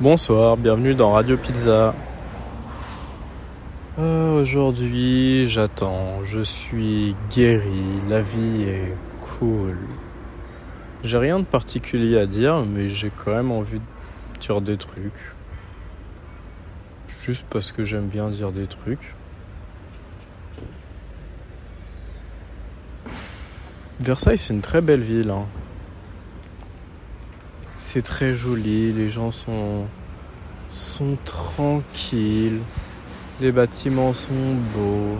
Bonsoir, bienvenue dans Radio Pizza. Euh, Aujourd'hui, j'attends, je suis guéri, la vie est cool. J'ai rien de particulier à dire, mais j'ai quand même envie de dire des trucs. Juste parce que j'aime bien dire des trucs. Versailles, c'est une très belle ville. hein. C'est très joli, les gens sont, tranquilles, les bâtiments sont beaux.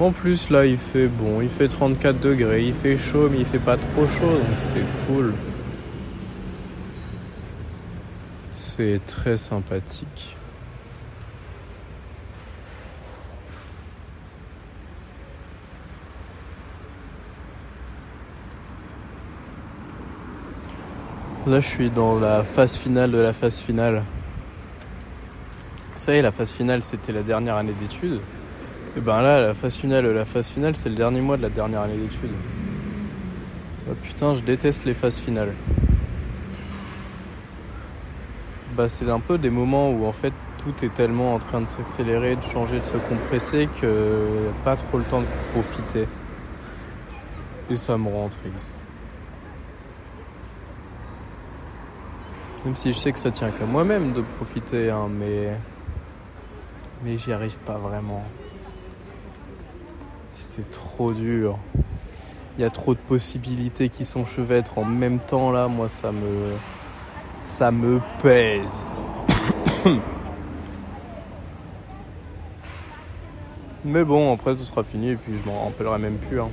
En plus, là, il fait bon, il fait 34 degrés, il fait chaud, mais il fait pas trop chaud, donc c'est cool. C'est très sympathique. Là, je suis dans la phase finale de la phase finale. Ça y est, la phase finale, c'était la dernière année d'études. Et ben là, la phase finale de la phase finale, c'est le dernier mois de la dernière année d'études. Oh, putain, je déteste les phases finales. Bah, c'est un peu des moments où en fait tout est tellement en train de s'accélérer, de changer, de se compresser que pas trop le temps de profiter. Et ça me rend triste. Même si je sais que ça tient qu'à moi-même de profiter, hein, mais. Mais j'y arrive pas vraiment. C'est trop dur. Il y a trop de possibilités qui s'enchevêtrent en même temps là, moi ça me. Ça me pèse. Mais bon, après ce sera fini et puis je m'en rappellerai même plus. hein.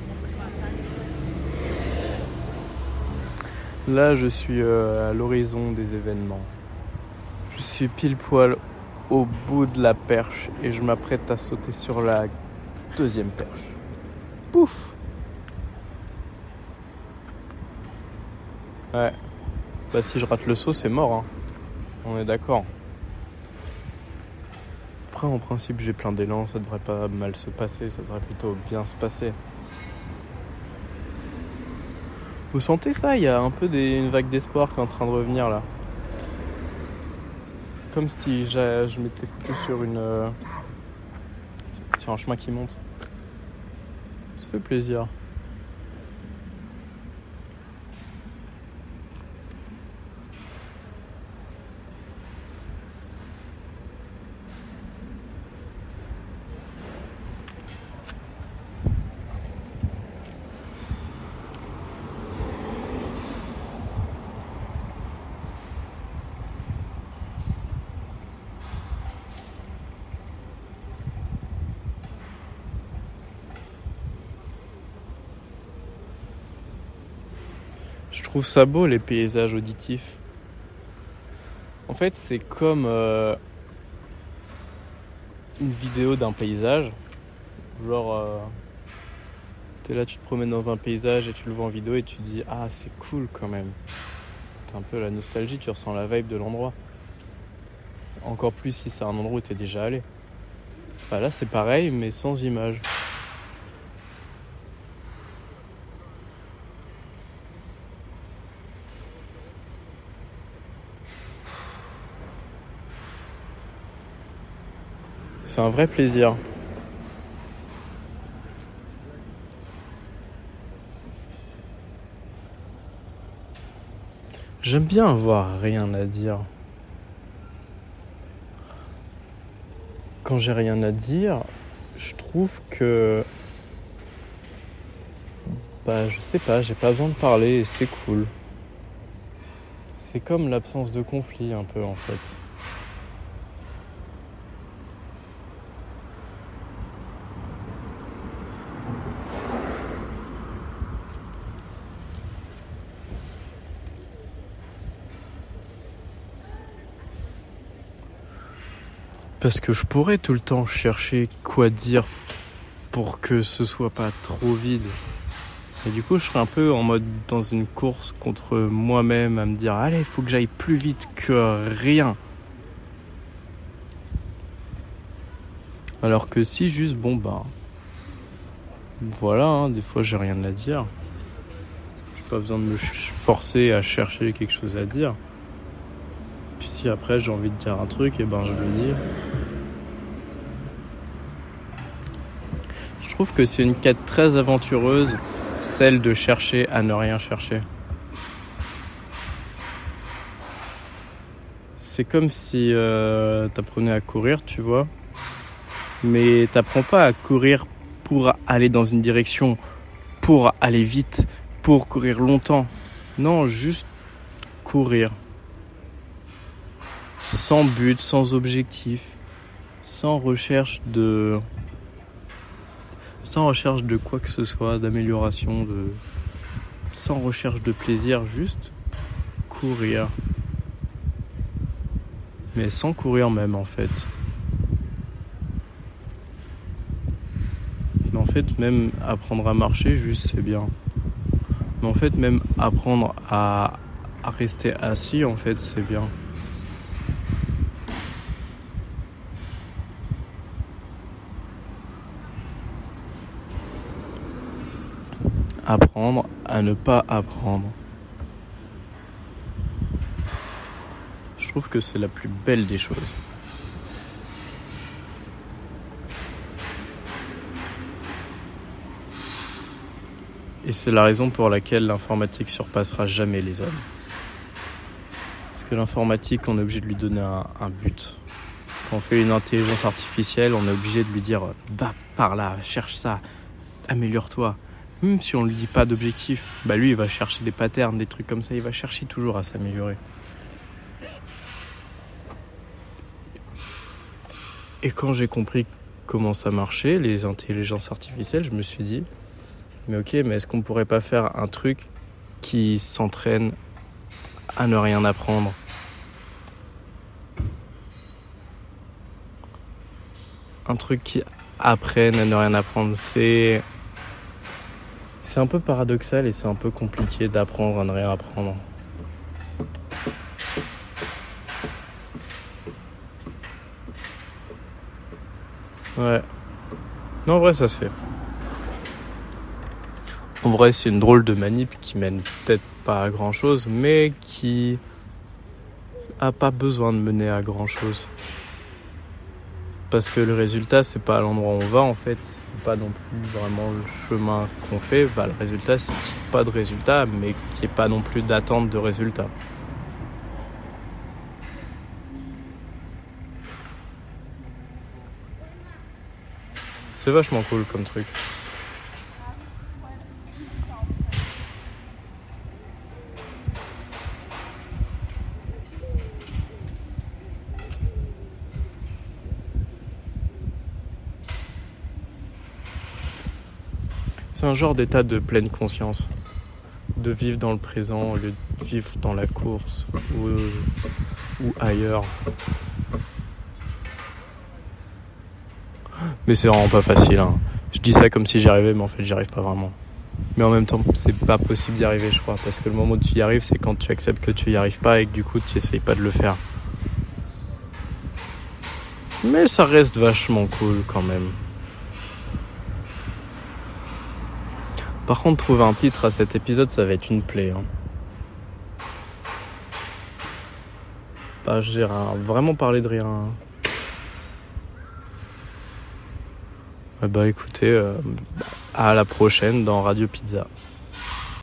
Là, je suis euh, à l'horizon des événements. Je suis pile poil au bout de la perche et je m'apprête à sauter sur la deuxième perche. Pouf Ouais. Bah si je rate le saut, c'est mort. hein. On est d'accord. Après, en principe, j'ai plein d'élan, ça devrait pas mal se passer, ça devrait plutôt bien se passer. Vous sentez ça? Il y a un peu des, une vague d'espoir qui est en train de revenir là. Comme si je m'étais foutu sur une. euh, sur un chemin qui monte. Ça fait plaisir. Je trouve ça beau les paysages auditifs. En fait, c'est comme euh, une vidéo d'un paysage. Genre, euh, t'es là, tu te promènes dans un paysage et tu le vois en vidéo et tu te dis Ah, c'est cool quand même. T'as un peu la nostalgie, tu ressens la vibe de l'endroit. Encore plus si c'est un endroit où t'es déjà allé. Bah là, c'est pareil, mais sans image. C'est un vrai plaisir. J'aime bien avoir rien à dire. Quand j'ai rien à dire, je trouve que. Bah, je sais pas, j'ai pas besoin de parler et c'est cool. C'est comme l'absence de conflit, un peu en fait. Parce que je pourrais tout le temps chercher quoi dire pour que ce soit pas trop vide. Et du coup, je serais un peu en mode dans une course contre moi-même à me dire allez, il faut que j'aille plus vite que rien. Alors que si juste bon bah voilà, hein, des fois j'ai rien à dire. J'ai pas besoin de me forcer à chercher quelque chose à dire. Après j'ai envie de dire un truc, et ben je le dis. Je trouve que c'est une quête très aventureuse, celle de chercher à ne rien chercher. C'est comme si euh, t'apprenais à courir, tu vois. Mais t'apprends pas à courir pour aller dans une direction, pour aller vite, pour courir longtemps. Non, juste courir. Sans but, sans objectif, sans recherche de sans recherche de quoi que ce soit, d'amélioration, de sans recherche de plaisir, juste courir. Mais sans courir même en fait. Mais en fait même apprendre à marcher juste c'est bien. Mais en fait même apprendre à, rester assis en fait c'est bien. Apprendre à ne pas apprendre. Je trouve que c'est la plus belle des choses. Et c'est la raison pour laquelle l'informatique surpassera jamais les hommes. Parce que l'informatique, on est obligé de lui donner un, but. Quand on fait une intelligence artificielle, on est obligé de lui dire va par là, cherche ça, améliore-toi. Même si on lui dit pas d'objectif, bah lui il va chercher des patterns, des trucs comme ça, il va chercher toujours à s'améliorer. Et quand j'ai compris comment ça marchait, les intelligences artificielles, je me suis dit, mais ok, mais est-ce qu'on pourrait pas faire un truc qui s'entraîne à ne rien apprendre? Un truc qui apprenne à ne rien apprendre, c'est c'est un peu paradoxal et c'est un peu compliqué d'apprendre à ne rien apprendre. Ouais. Non, en vrai, ça se fait. En vrai, c'est une drôle de manip qui mène peut-être pas à grand chose, mais qui a pas besoin de mener à grand chose. Parce que le résultat, c'est pas l'endroit où on va en fait, pas non plus vraiment le chemin qu'on fait, bah, le résultat c'est qu'il n'y ait pas de résultat, mais qu'il n'y ait pas non plus d'attente de résultat. C'est vachement cool comme truc. C'est un genre d'état de pleine conscience. De vivre dans le présent au lieu de vivre dans la course ou, ou ailleurs. Mais c'est vraiment pas facile. Hein. Je dis ça comme si j'y arrivais, mais en fait j'y arrive pas vraiment. Mais en même temps, c'est pas possible d'y arriver, je crois. Parce que le moment où tu y arrives, c'est quand tu acceptes que tu y arrives pas et que du coup tu essayes pas de le faire. Mais ça reste vachement cool quand même. Par contre, trouver un titre à cet épisode, ça va être une plaie. Hein. Bah, j'ai vraiment parlé de rien. Hein. bah écoutez, euh, à la prochaine dans Radio Pizza.